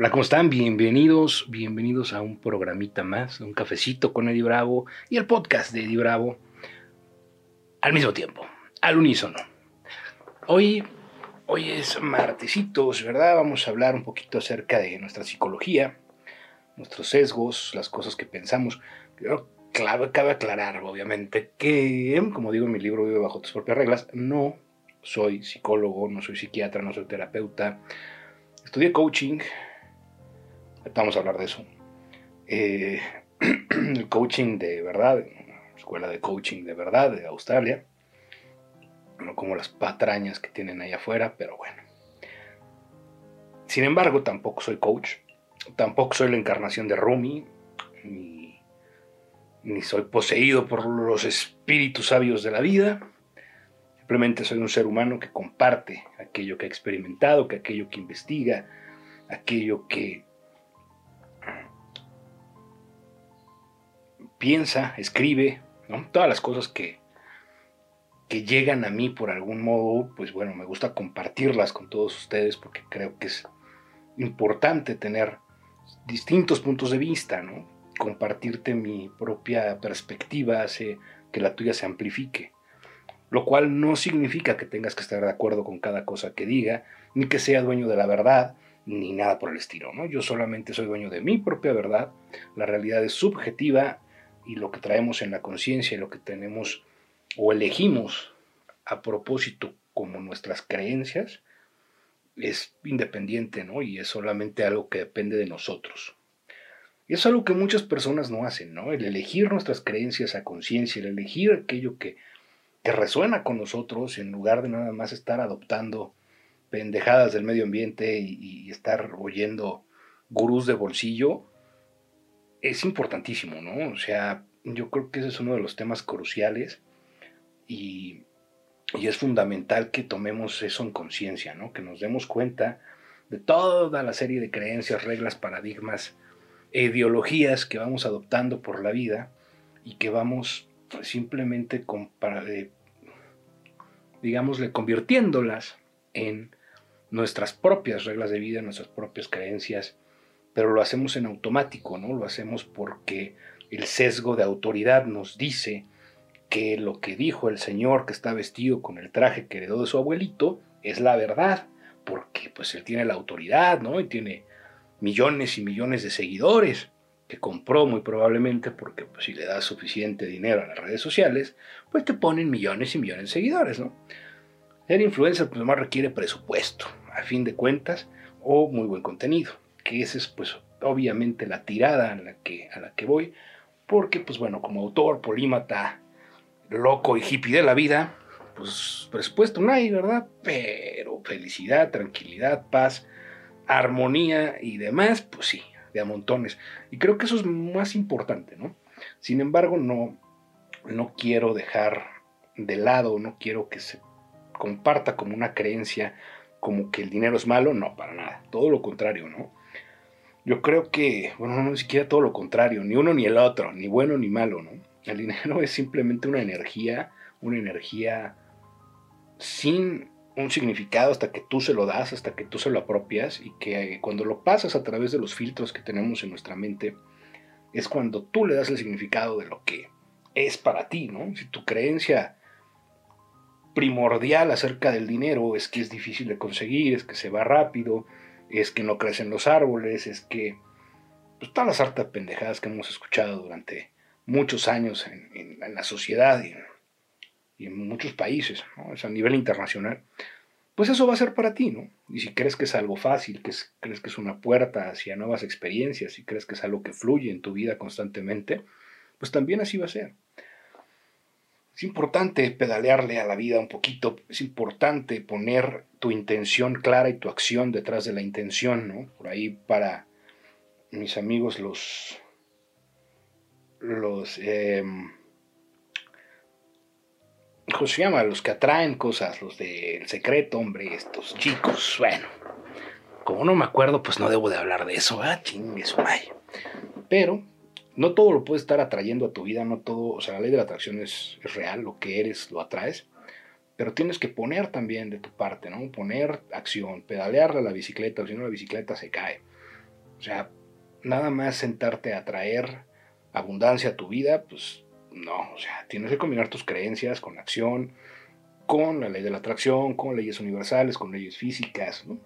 Hola, ¿cómo están? Bienvenidos, bienvenidos a un programita más, un cafecito con Eddie Bravo y el podcast de Eddie Bravo al mismo tiempo, al unísono. Hoy, hoy es martesitos, ¿verdad? Vamos a hablar un poquito acerca de nuestra psicología, nuestros sesgos, las cosas que pensamos. Claro, cabe aclarar, obviamente, que, como digo en mi libro Vive bajo tus propias reglas, no soy psicólogo, no soy psiquiatra, no soy terapeuta. Estudié coaching, Vamos a hablar de eso. Eh, el coaching de verdad, escuela de coaching de verdad de Australia. No como las patrañas que tienen ahí afuera, pero bueno. Sin embargo, tampoco soy coach. Tampoco soy la encarnación de Rumi. Ni, ni soy poseído por los espíritus sabios de la vida. Simplemente soy un ser humano que comparte aquello que ha experimentado, que aquello que investiga, aquello que piensa, escribe, todas las cosas que, que llegan a mí por algún modo, pues bueno, me gusta compartirlas con todos ustedes porque creo que es importante tener distintos puntos de vista, ¿no? Compartirte mi propia perspectiva hace que la tuya se amplifique. Lo cual no significa que tengas que estar de acuerdo con cada cosa que diga, ni que sea dueño de la verdad, ni nada por el estilo, ¿no? Yo solamente soy dueño de mi propia verdad, la realidad es subjetiva y lo que traemos en la conciencia y lo que tenemos o elegimos a propósito como nuestras creencias es independiente, ¿no? Y es solamente algo que depende de nosotros. Y es algo que muchas personas no hacen, ¿no? El elegir nuestras creencias a conciencia, el elegir aquello que, que resuena con nosotros en lugar de nada más estar adoptando pendejadas del medio ambiente y, y estar oyendo gurús de bolsillo, es importantísimo, ¿no? O sea, yo creo que ese es uno de los temas cruciales y, es fundamental que tomemos eso en conciencia, ¿no? Que nos demos cuenta de toda la serie de creencias, reglas, paradigmas, ideologías que vamos adoptando por la vida y que vamos simplemente, eh, digámosle, convirtiéndolas en nuestras propias reglas de vida, nuestras propias creencias, pero lo hacemos en automático, ¿no? Lo hacemos porque el sesgo de autoridad nos dice que lo que dijo el señor que está vestido con el traje que heredó de su abuelito es la verdad, porque pues él tiene la autoridad, ¿no? Y tiene millones y millones de seguidores que compró muy probablemente porque pues, si le das suficiente dinero a las redes sociales, pues te ponen millones y millones de seguidores, ¿no? Ser influencer pues más requiere presupuesto, a fin de cuentas, o muy buen contenido que esa es pues obviamente la tirada a la que, a la que voy, porque pues bueno, como autor, polímata, loco y hippie de la vida, pues presupuesto no hay, ¿verdad? Pero felicidad, tranquilidad, paz, armonía y demás, pues sí, de a montones. Y creo que eso es más importante, ¿no? Sin embargo, no, no quiero dejar de lado, no quiero que se comparta como una creencia como que el dinero es malo, no, para nada, todo lo contrario, ¿no? Yo creo que, bueno, no ni siquiera todo lo contrario, ni uno ni el otro, ni bueno ni malo, ¿no? El dinero es simplemente una energía, una energía sin un significado hasta que tú se lo das, hasta que tú se lo apropias y que cuando lo pasas a través de los filtros que tenemos en nuestra mente, es cuando tú le das el significado de lo que es para ti, ¿no? Si tu creencia primordial acerca del dinero es que es difícil de conseguir, es que se va rápido, es que no crecen los árboles, es que pues, todas las hartas pendejadas que hemos escuchado durante muchos años en, la sociedad y, en muchos países, ¿no? a nivel internacional, pues eso va a ser para ti, ¿no? Y si crees que es algo fácil, que crees que es una puerta hacia nuevas experiencias, si crees que es algo que fluye en tu vida constantemente, pues también así va a ser. Es importante pedalearle a la vida un poquito, es importante poner tu intención clara y tu acción detrás de la intención, ¿no? Por ahí para mis amigos los los eh, ¿cómo se llama? Los que atraen cosas, los del secreto, hombre, estos chicos, bueno, como no me acuerdo, pues no debo de hablar de eso, ah, chingue su Pero no todo lo puedes estar atrayendo a tu vida, no todo, o sea, la ley de la atracción es, real, lo que eres lo atraes, pero tienes que poner también de tu parte, ¿no? Poner acción, pedalearle a la bicicleta, o si no la bicicleta se cae. O sea, nada más sentarte a traer abundancia a tu vida, pues no, o sea, tienes que combinar tus creencias con acción, con la ley de la atracción, con leyes universales, con leyes físicas, ¿no?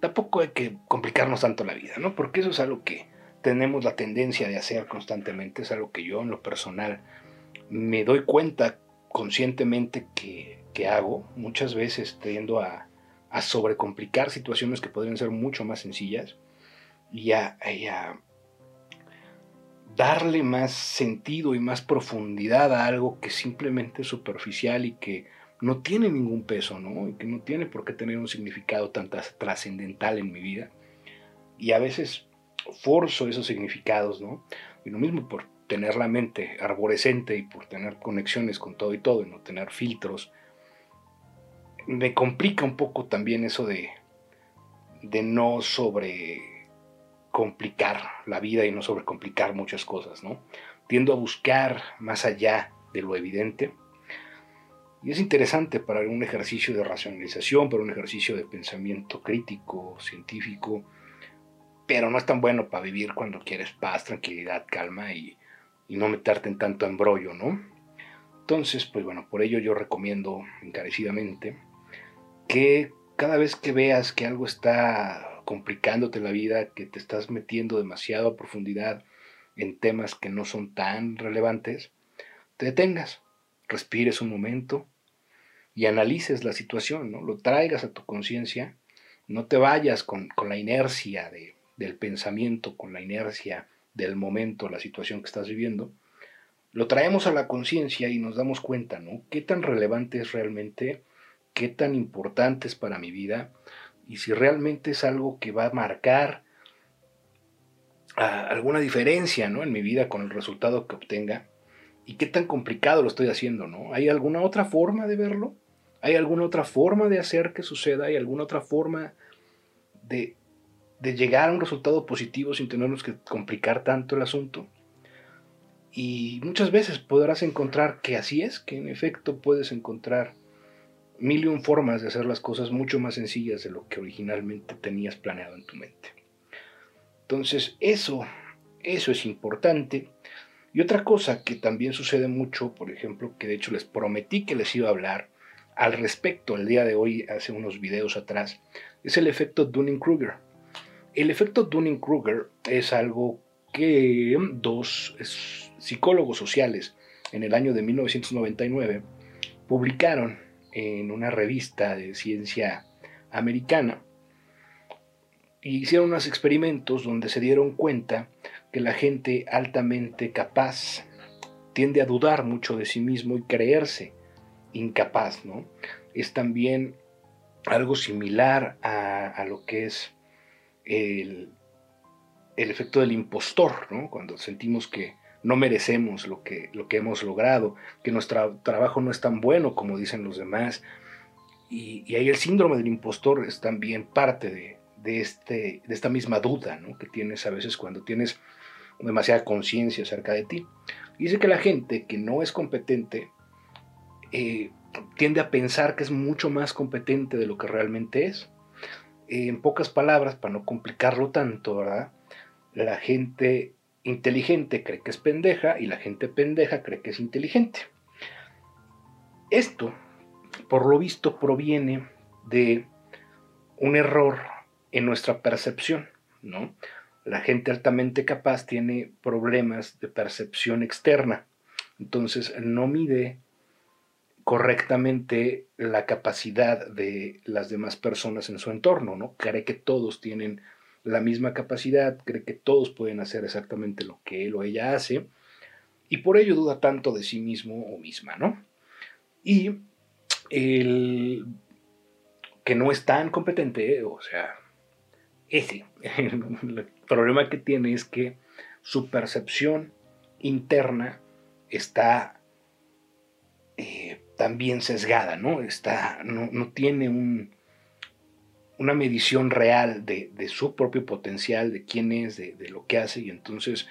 Tampoco hay que complicarnos tanto la vida, ¿no? Porque eso es algo que tenemos la tendencia de hacer constantemente, es algo que yo en lo personal me doy cuenta conscientemente que, hago, muchas veces tiendo a, a sobrecomplicar situaciones que podrían ser mucho más sencillas y a, darle más sentido y más profundidad a algo que simplemente es superficial y que no tiene ningún peso, ¿no? Y que no tiene por qué tener un significado tan trascendental en mi vida. Y a veces forzo esos significados, ¿no? Y lo mismo por tener la mente arborescente y por tener conexiones con todo y todo y no tener filtros. Me complica un poco también eso de, de no sobre complicar la vida y no sobrecomplicar muchas cosas, ¿no? Tiendo a buscar más allá de lo evidente. Y es interesante para un ejercicio de racionalización, para un ejercicio de pensamiento crítico, científico, pero no es tan bueno para vivir cuando quieres paz, tranquilidad, calma y, y no meterte en tanto embrollo, ¿no? Entonces, pues bueno, por ello yo recomiendo encarecidamente que cada vez que veas que algo está complicándote la vida, que te estás metiendo demasiado a profundidad en temas que no son tan relevantes, te detengas, respires un momento y analices la situación, ¿no? Lo traigas a tu conciencia, no te vayas con, la inercia de, del pensamiento, con la inercia del momento, la situación que estás viviendo, lo traemos a la conciencia y nos damos cuenta, ¿no? ¿Qué tan relevante es realmente? ¿Qué tan importante es para mi vida? y si realmente es algo que va a marcar ah, alguna diferencia ¿no? en mi vida con el resultado que obtenga y qué tan complicado lo estoy haciendo, ¿no? ¿Hay alguna otra forma de verlo? ¿Hay alguna otra forma de hacer que suceda? ¿Hay alguna otra forma de, de llegar a un resultado positivo sin tenernos que complicar tanto el asunto? Y muchas veces podrás encontrar que así es, que en efecto puedes encontrar mil y un formas de hacer las cosas mucho más sencillas de lo que originalmente tenías planeado en tu mente. Entonces, eso, eso es importante. Y otra cosa que también sucede mucho, por ejemplo, que de hecho les prometí que les iba a hablar al respecto el día de hoy, hace unos videos atrás, es el efecto Dunning-Kruger. El efecto Dunning-Kruger es algo que dos psicólogos sociales en el año de 1999 publicaron en una revista de ciencia americana. hicieron unos experimentos donde se dieron cuenta que la gente altamente capaz tiende a dudar mucho de sí mismo y creerse incapaz, ¿no? Es también algo similar a, lo que es el, el, efecto del impostor, ¿no? Cuando sentimos que no merecemos lo que, lo que hemos logrado, que nuestro trabajo no es tan bueno como dicen los demás. Y, ahí el síndrome del impostor es también parte de, este, de esta misma duda que tienes a veces cuando tienes demasiada conciencia acerca de ti. Dice que la gente que no es competente eh, tiende a pensar que es mucho más competente de lo que realmente es. En pocas palabras, para no complicarlo tanto, ¿verdad? La gente inteligente cree que es pendeja y la gente pendeja cree que es inteligente. Esto, por lo visto, proviene de un error en nuestra percepción, ¿no? La gente altamente capaz tiene problemas de percepción externa, entonces no mide correctamente la capacidad de las demás personas en su entorno, ¿no? Cree que todos tienen la misma capacidad, cree que todos pueden hacer exactamente lo que él o ella hace, y por ello duda tanto de sí mismo o misma, ¿no? Y el que no es tan competente, o sea, ese, el problema que tiene es que su percepción interna está también sesgada, ¿no? Está, no tiene un, una medición real de, su propio potencial, de quién es, de, lo que hace, y entonces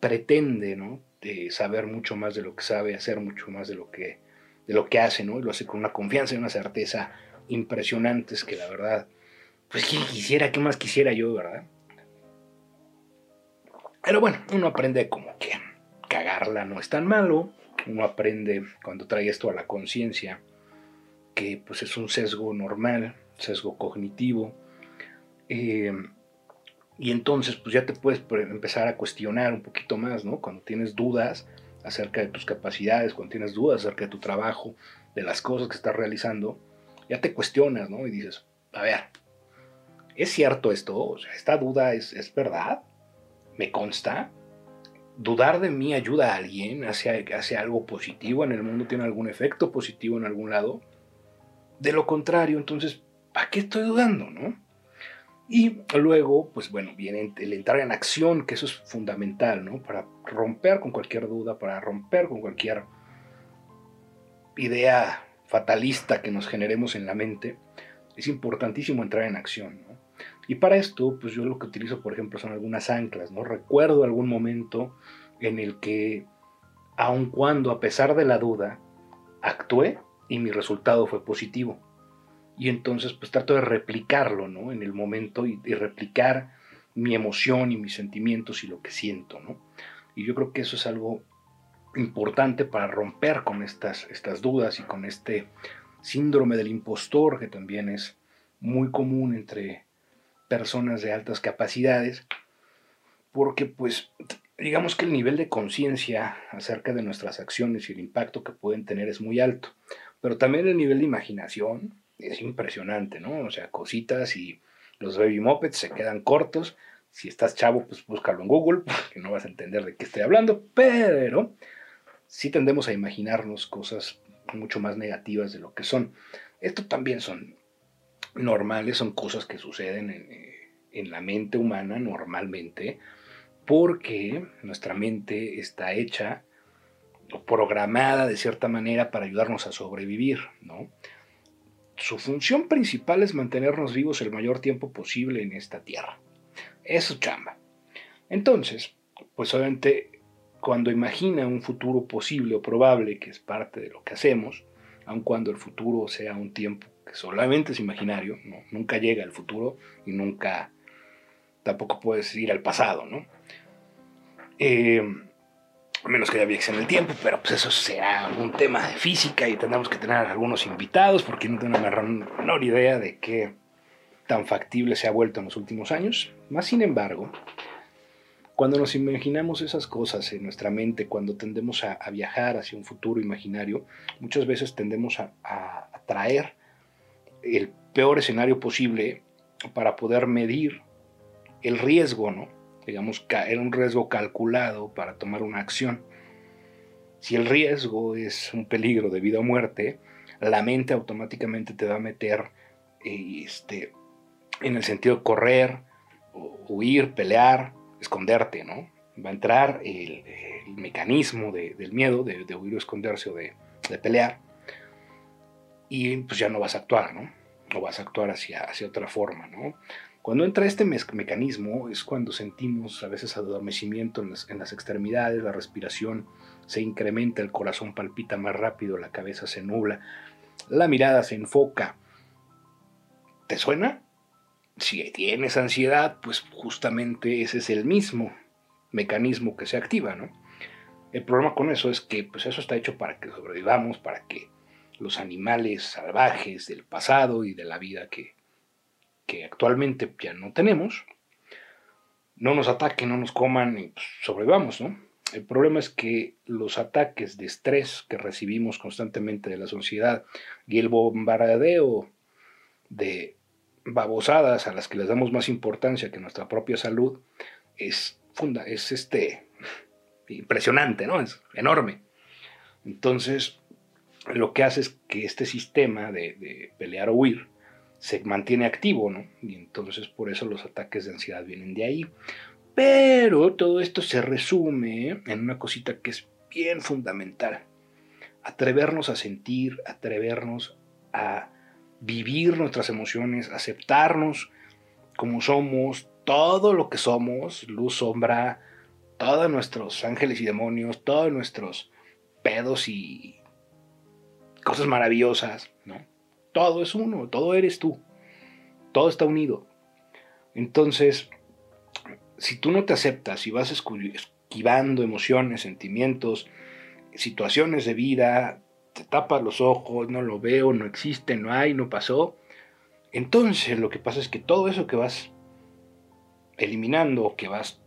pretende, ¿no? De saber mucho más de lo que sabe, hacer mucho más de lo que, de lo que hace, ¿no? Y lo hace con una confianza y una certeza impresionantes que la verdad, pues quién quisiera, qué más quisiera yo, ¿verdad? Pero bueno, uno aprende como que cagarla no es tan malo, uno aprende cuando trae esto a la conciencia que pues es un sesgo normal, sesgo cognitivo, eh, y entonces pues ya te puedes empezar a cuestionar un poquito más, ¿no? Cuando tienes dudas acerca de tus capacidades, cuando tienes dudas acerca de tu trabajo, de las cosas que estás realizando, ya te cuestionas, ¿no? Y dices, a ver, ¿es cierto esto? ¿esta duda es, es verdad? ¿Me consta? ¿Dudar de mí ayuda a alguien? ¿Hace, ¿Hace algo positivo en el mundo? ¿Tiene algún efecto positivo en algún lado? De lo contrario, entonces, ¿para qué estoy dudando, no? Y luego, pues bueno, viene el entrar en acción, que eso es fundamental, ¿no? Para romper con cualquier duda, para romper con cualquier idea fatalista que nos generemos en la mente, es importantísimo entrar en acción, ¿no? Y para esto, pues yo lo que utilizo, por ejemplo, son algunas anclas, ¿no? Recuerdo algún momento en el que, aun cuando a pesar de la duda, actué y mi resultado fue positivo y entonces pues trato de replicarlo, ¿no? En el momento y, replicar mi emoción y mis sentimientos y lo que siento, ¿no? Y yo creo que eso es algo importante para romper con estas, estas dudas y con este síndrome del impostor que también es muy común entre personas de altas capacidades, porque pues digamos que el nivel de conciencia acerca de nuestras acciones y el impacto que pueden tener es muy alto, pero también el nivel de imaginación, es impresionante, ¿no? O sea, cositas y los baby mopeds se quedan cortos. Si estás chavo, pues búscalo en Google, porque no vas a entender de qué estoy hablando, pero sí tendemos a imaginarnos cosas mucho más negativas de lo que son. Esto también son normales, son cosas que suceden en, eh, en la mente humana normalmente, porque nuestra mente está hecha o programada de cierta manera para ayudarnos a sobrevivir, ¿no? su función principal es mantenernos vivos el mayor tiempo posible en esta tierra. Es su chamba. Entonces, pues obviamente cuando imagina un futuro posible o probable, que es parte de lo que hacemos, aun cuando el futuro sea un tiempo que solamente es imaginario, nunca llega el futuro y nunca tampoco puedes ir al pasado, ¿no? Eh, a menos que haya viajes en el tiempo, pero pues eso será un tema de física y tendremos que tener algunos invitados porque no tengo la menor idea de qué tan factible se ha vuelto en los últimos años. Más sin embargo, cuando nos imaginamos esas cosas en nuestra mente, cuando tendemos a, viajar hacia un futuro imaginario, muchas veces tendemos a, a traer el peor escenario posible para poder medir el riesgo, ¿no? digamos, era un riesgo calculado para tomar una acción. Si el riesgo es un peligro de vida o muerte, la mente automáticamente te va a meter este, en el sentido de correr, huir, pelear, esconderte, ¿no? Va a entrar el, mecanismo del miedo, de, huir o esconderse o de, pelear, y pues ya no vas a actuar, ¿no? O vas a actuar hacia, hacia otra forma, ¿no? Cuando entra este mecanismo es cuando sentimos a veces adormecimiento en las, extremidades, la respiración se incrementa, el corazón palpita más rápido, la cabeza se nubla, la mirada se enfoca. ¿Te suena? Si tienes ansiedad, pues justamente ese es el mismo mecanismo que se activa, ¿no? El problema con eso es que pues eso está hecho para que sobrevivamos, para que los animales salvajes del pasado y de la vida que, que actualmente ya no tenemos, no nos ataquen, no nos coman y pues, sobrevivamos, ¿no? El problema es que los ataques de estrés que recibimos constantemente de la sociedad y el bombardeo de babosadas a las que les damos más importancia que nuestra propia salud es, funda, es este, impresionante, ¿no? Es enorme. Entonces, lo que hace es que este sistema de, pelear o huir se mantiene activo, ¿no? Y entonces por eso los ataques de ansiedad vienen de ahí. Pero todo esto se resume en una cosita que es bien fundamental. Atrevernos a sentir, atrevernos a vivir nuestras emociones, aceptarnos como somos, todo lo que somos, luz, sombra, todos nuestros ángeles y demonios, todos nuestros pedos y cosas maravillosas, ¿no? Todo es uno, todo eres tú. Todo está unido. Entonces, si tú no te aceptas y vas esquivando emociones, sentimientos, situaciones de vida, te tapas los ojos, no lo veo, no existe, no hay, no pasó, entonces lo que pasa es que todo eso que vas eliminando, que vas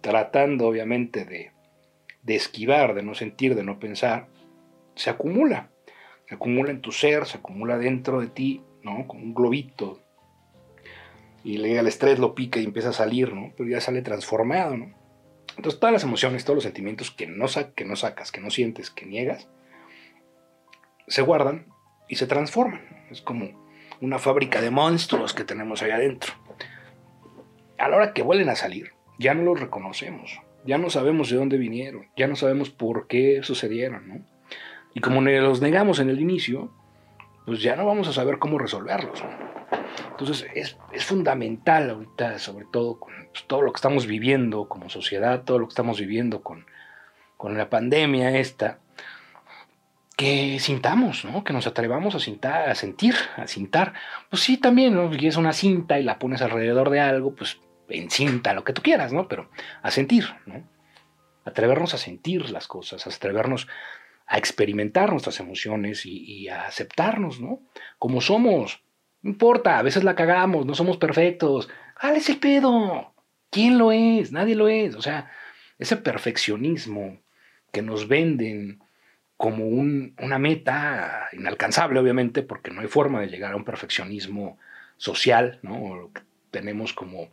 tratando obviamente de, de esquivar, de no sentir, de no pensar, se acumula. Se acumula en tu ser, se acumula dentro de ti, ¿no? Como un globito. Y el estrés, lo pica y empieza a salir, ¿no? Pero ya sale transformado, ¿no? Entonces todas las emociones, todos los sentimientos que no, que no sacas, que no sientes, que niegas, se guardan y se transforman. Es como una fábrica de monstruos que tenemos ahí adentro. A la hora que vuelven a salir, ya no los reconocemos, ya no sabemos de dónde vinieron, ya no sabemos por qué sucedieron, ¿no? Y como los negamos en el inicio, pues ya no vamos a saber cómo resolverlos. Entonces es, fundamental ahorita, sobre todo con pues, todo lo que estamos viviendo como sociedad, todo lo que estamos viviendo con, con la pandemia esta, que sintamos, ¿no? Que nos atrevamos a, cintar, a sentir, a cintar. Pues sí, también, ¿no? Si es una cinta y la pones alrededor de algo, pues en cinta, lo que tú quieras, ¿no? Pero a sentir, ¿no? Atrevernos a sentir las cosas, a atrevernos a experimentar nuestras emociones y, a aceptarnos, ¿no? Como somos. No importa, a veces la cagamos, no somos perfectos. ¡Jale ese pedo! ¿Quién lo es? Nadie lo es. O sea, ese perfeccionismo que nos venden como una meta inalcanzable, obviamente, porque no hay forma de llegar a un perfeccionismo social, ¿no? Tenemos como,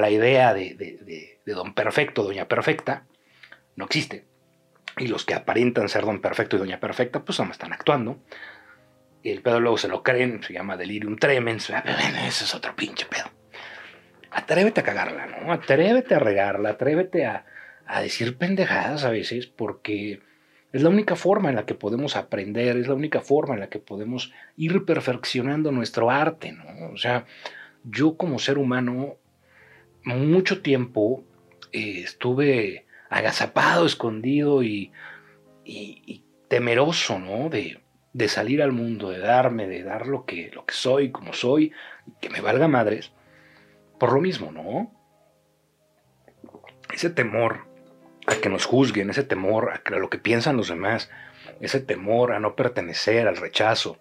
la idea de, de don perfecto, doña perfecta, no existe. Y los que aparentan ser don perfecto y doña perfecta, pues no están actuando. Y el pedo luego se lo creen, se llama delirium tremens. Ese es otro pinche pedo. Atrévete a cagarla, ¿no? Atrévete a regarla, atrévete a, a decir pendejadas a veces, porque es la única forma en la que podemos aprender, es la única forma en la que podemos ir perfeccionando nuestro arte, ¿no? O sea, yo como ser humano, mucho tiempo eh, estuve agazapado, escondido y, temeroso, ¿no? De, salir al mundo, de darme, de dar lo que, lo que soy, como soy, que me valga madres, por lo mismo, ¿no? Ese temor a que nos juzguen, ese temor a, lo que piensan los demás, ese temor a no pertenecer, al rechazo,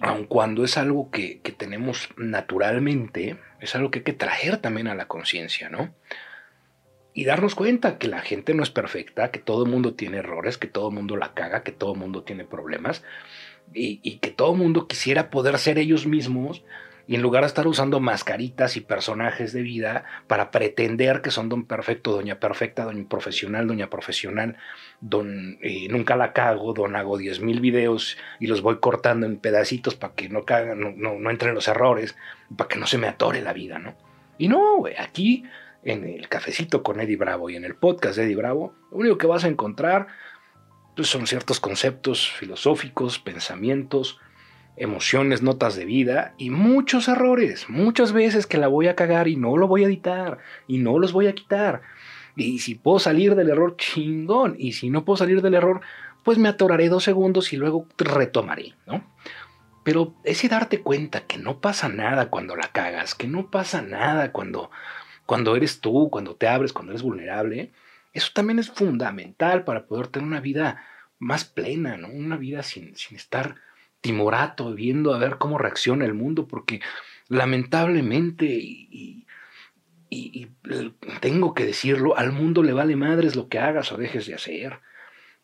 aun cuando es algo que, que tenemos naturalmente, es algo que hay que traer también a la conciencia, ¿no? Y darnos cuenta que la gente no es perfecta, que todo el mundo tiene errores, que todo el mundo la caga, que todo el mundo tiene problemas y, que todo el mundo quisiera poder ser ellos mismos y en lugar de estar usando mascaritas y personajes de vida para pretender que son don perfecto, doña perfecta, doña profesional, doña profesional, don eh, nunca la cago, don hago 10 mil videos y los voy cortando en pedacitos para que no, cagan, no, no, no entren los errores, para que no se me atore la vida, ¿no? Y no, aquí en el cafecito con Eddie Bravo y en el podcast de Eddie Bravo, lo único que vas a encontrar pues, son ciertos conceptos filosóficos, pensamientos, emociones, notas de vida y muchos errores, muchas veces que la voy a cagar y no lo voy a editar y no los voy a quitar. Y si puedo salir del error, chingón. Y si no puedo salir del error, pues me atoraré dos segundos y luego retomaré, ¿no? Pero ese darte cuenta que no pasa nada cuando la cagas, que no pasa nada cuando cuando eres tú, cuando te abres, cuando eres vulnerable, eso también es fundamental para poder tener una vida más plena, ¿no? Una vida sin, sin estar timorato, viendo a ver cómo reacciona el mundo, porque lamentablemente, y, y, tengo que decirlo, al mundo le vale madres lo que hagas o dejes de hacer.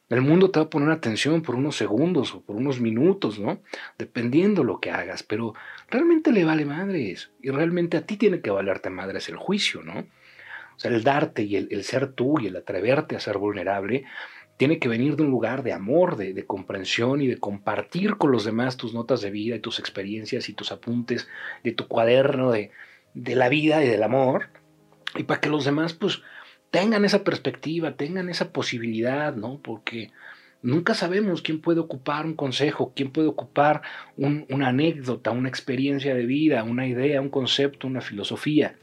El mundo te va a poner atención por unos segundos o por unos minutos, ¿no? Dependiendo lo que hagas, pero realmente le vale madres. Y realmente a ti tiene que valerte madres el juicio, ¿no? O sea, el darte y el, ser tú y el atreverte a ser vulnerable tiene que venir de un lugar de amor, de, comprensión y de compartir con los demás tus notas de vida y tus experiencias y tus apuntes de tu cuaderno de, de la vida y del amor. Y para que los demás, pues, tengan esa perspectiva, tengan esa posibilidad, ¿no? Porque nunca sabemos quién puede ocupar un consejo, quién puede ocupar una anécdota, una experiencia de vida, una idea, un concepto, una filosofía.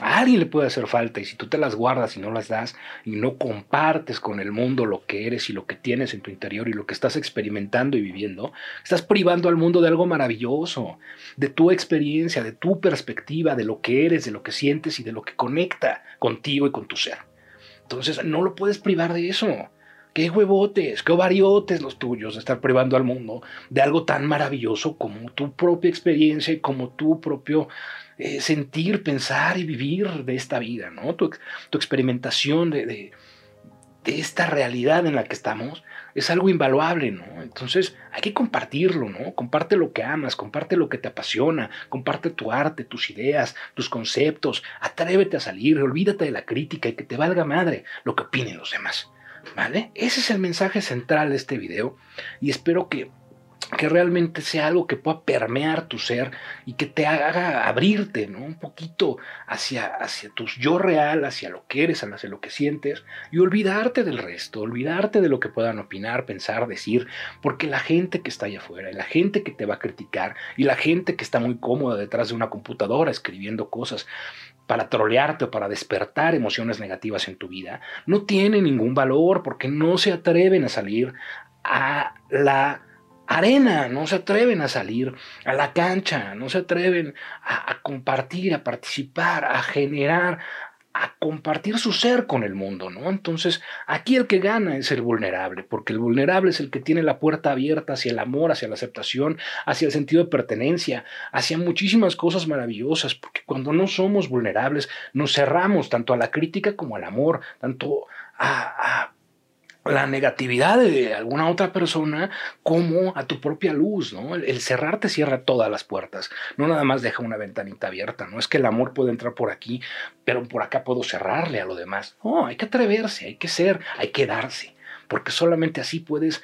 A alguien le puede hacer falta y si tú te las guardas y no las das y no compartes con el mundo lo que eres y lo que tienes en tu interior y lo que estás experimentando y viviendo, estás privando al mundo de algo maravilloso, de tu experiencia, de tu perspectiva, de lo que eres, de lo que sientes y de lo que conecta contigo y con tu ser. Entonces no lo puedes privar de eso. Qué huevotes, qué ovariotes los tuyos de estar privando al mundo de algo tan maravilloso como tu propia experiencia y como tu propio eh, sentir, pensar y vivir de esta vida, ¿no? Tu, experimentación de, de, esta realidad en la que estamos es algo invaluable, ¿no? Entonces hay que compartirlo, ¿no? Comparte lo que amas, comparte lo que te apasiona, comparte tu arte, tus ideas, tus conceptos, atrévete a salir, olvídate de la crítica y que te valga madre lo que opinen los demás, ¿vale? Ese es el mensaje central de este video y espero que que realmente sea algo que pueda permear tu ser y que te haga abrirte ¿no? un poquito hacia, hacia tu yo real, hacia lo que eres, hacia lo que sientes y olvidarte del resto, olvidarte de lo que puedan opinar, pensar, decir, porque la gente que está allá afuera la gente que te va a criticar y la gente que está muy cómoda detrás de una computadora escribiendo cosas para trolearte o para despertar emociones negativas en tu vida, no tiene ningún valor porque no se atreven a salir a la arena, no se atreven a salir a la cancha, no se atreven a, compartir, a participar, a generar, a compartir su ser con el mundo, ¿no? Entonces, aquí el que gana es el vulnerable, porque el vulnerable es el que tiene la puerta abierta hacia el amor, hacia la aceptación, hacia el sentido de pertenencia, hacia muchísimas cosas maravillosas, porque cuando no somos vulnerables, nos cerramos tanto a la crítica como al amor, tanto a, a la negatividad de alguna otra persona como a tu propia luz, ¿no? El, cerrar te cierra todas las puertas, no nada más deja una ventanita abierta, no es que el amor puede entrar por aquí, pero por acá puedo cerrarle a lo demás. No, hay que atreverse, hay que ser, hay que darse, porque solamente así puedes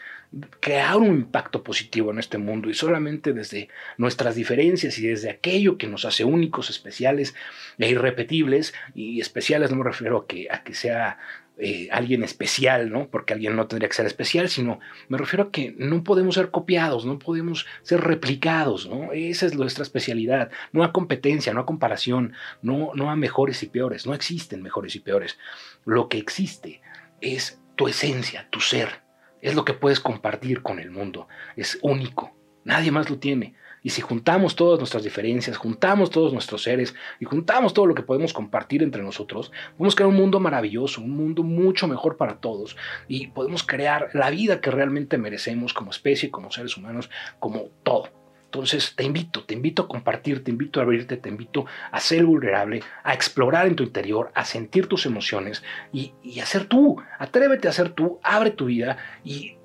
crear un impacto positivo en este mundo y solamente desde nuestras diferencias y desde aquello que nos hace únicos, especiales e irrepetibles, y especiales no me refiero que, a que sea eh, alguien especial, ¿no? Porque alguien no tendría que ser especial, sino me refiero a que no podemos ser copiados, no podemos ser replicados, ¿no? Esa es nuestra especialidad, no a competencia, no a comparación, no, no a mejores y peores, no existen mejores y peores. Lo que existe es tu esencia, tu ser, es lo que puedes compartir con el mundo, es único, nadie más lo tiene. Y si juntamos todas nuestras diferencias, juntamos todos nuestros seres y juntamos todo lo que podemos compartir entre nosotros, podemos crear un mundo maravilloso, un mundo mucho mejor para todos y podemos crear la vida que realmente merecemos como especie, como seres humanos, como todo. Entonces te invito, te invito a compartir, te invito a abrirte, te invito a ser vulnerable, a explorar en tu interior, a sentir tus emociones y, a ser tú. Atrévete a ser tú, abre tu vida y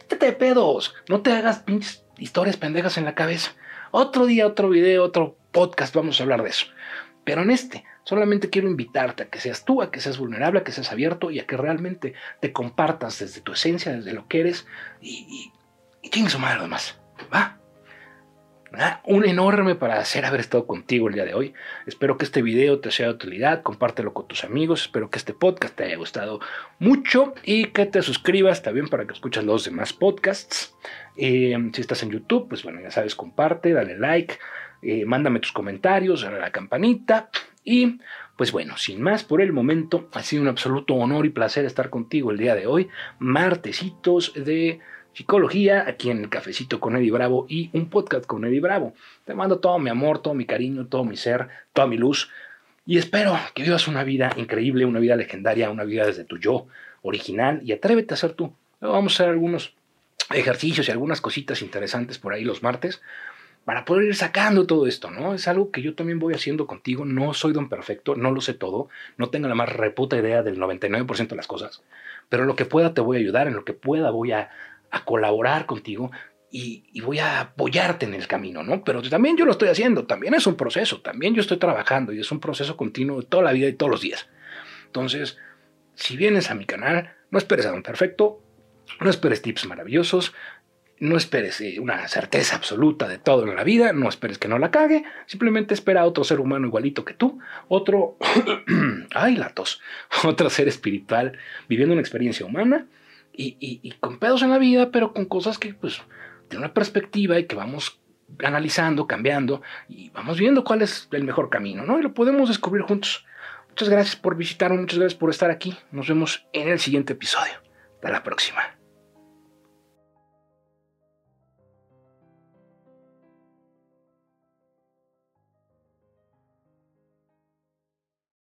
quítate de pedos. No te hagas pinches historias pendejas en la cabeza. Otro día, otro video, otro podcast, vamos a hablar de eso. Pero en este, solamente quiero invitarte a que seas tú, a que seas vulnerable, a que seas abierto y a que realmente te compartas desde tu esencia, desde lo que eres y, y, y su madre además. ¿Va? Un enorme placer haber estado contigo el día de hoy. Espero que este video te sea de utilidad. Compártelo con tus amigos. Espero que este podcast te haya gustado mucho y que te suscribas también para que escuches los demás podcasts. Eh, si estás en YouTube, pues bueno, ya sabes, comparte, dale like, eh, mándame tus comentarios, dale a la campanita y pues bueno, sin más por el momento, ha sido un absoluto honor y placer estar contigo el día de hoy. Martesitos de psicología aquí en el cafecito con Eddie Bravo y un podcast con Eddie Bravo. Te mando todo mi amor, todo mi cariño, todo mi ser, toda mi luz y espero que vivas una vida increíble, una vida legendaria, una vida desde tu yo original y atrévete a ser tú. Vamos a hacer algunos ejercicios y algunas cositas interesantes por ahí los martes para poder ir sacando todo esto, ¿no? Es algo que yo también voy haciendo contigo, no soy don perfecto, no lo sé todo, no tengo la más reputa idea del 99% de las cosas, pero lo que pueda te voy a ayudar, en lo que pueda voy a a colaborar contigo y, voy a apoyarte en el camino, ¿no? Pero también yo lo estoy haciendo, también es un proceso, también yo estoy trabajando y es un proceso continuo de toda la vida y todos los días. Entonces, si vienes a mi canal, no esperes a un perfecto, no esperes tips maravillosos, no esperes eh, una certeza absoluta de todo en la vida, no esperes que no la cague, simplemente espera a otro ser humano igualito que tú, otro, ay la tos, otro ser espiritual viviendo una experiencia humana y, con pedos en la vida, pero con cosas que, pues, tienen una perspectiva y que vamos analizando, cambiando y vamos viendo cuál es el mejor camino, ¿no? Y lo podemos descubrir juntos. Muchas gracias por visitarme, muchas gracias por estar aquí. Nos vemos en el siguiente episodio. Hasta la próxima.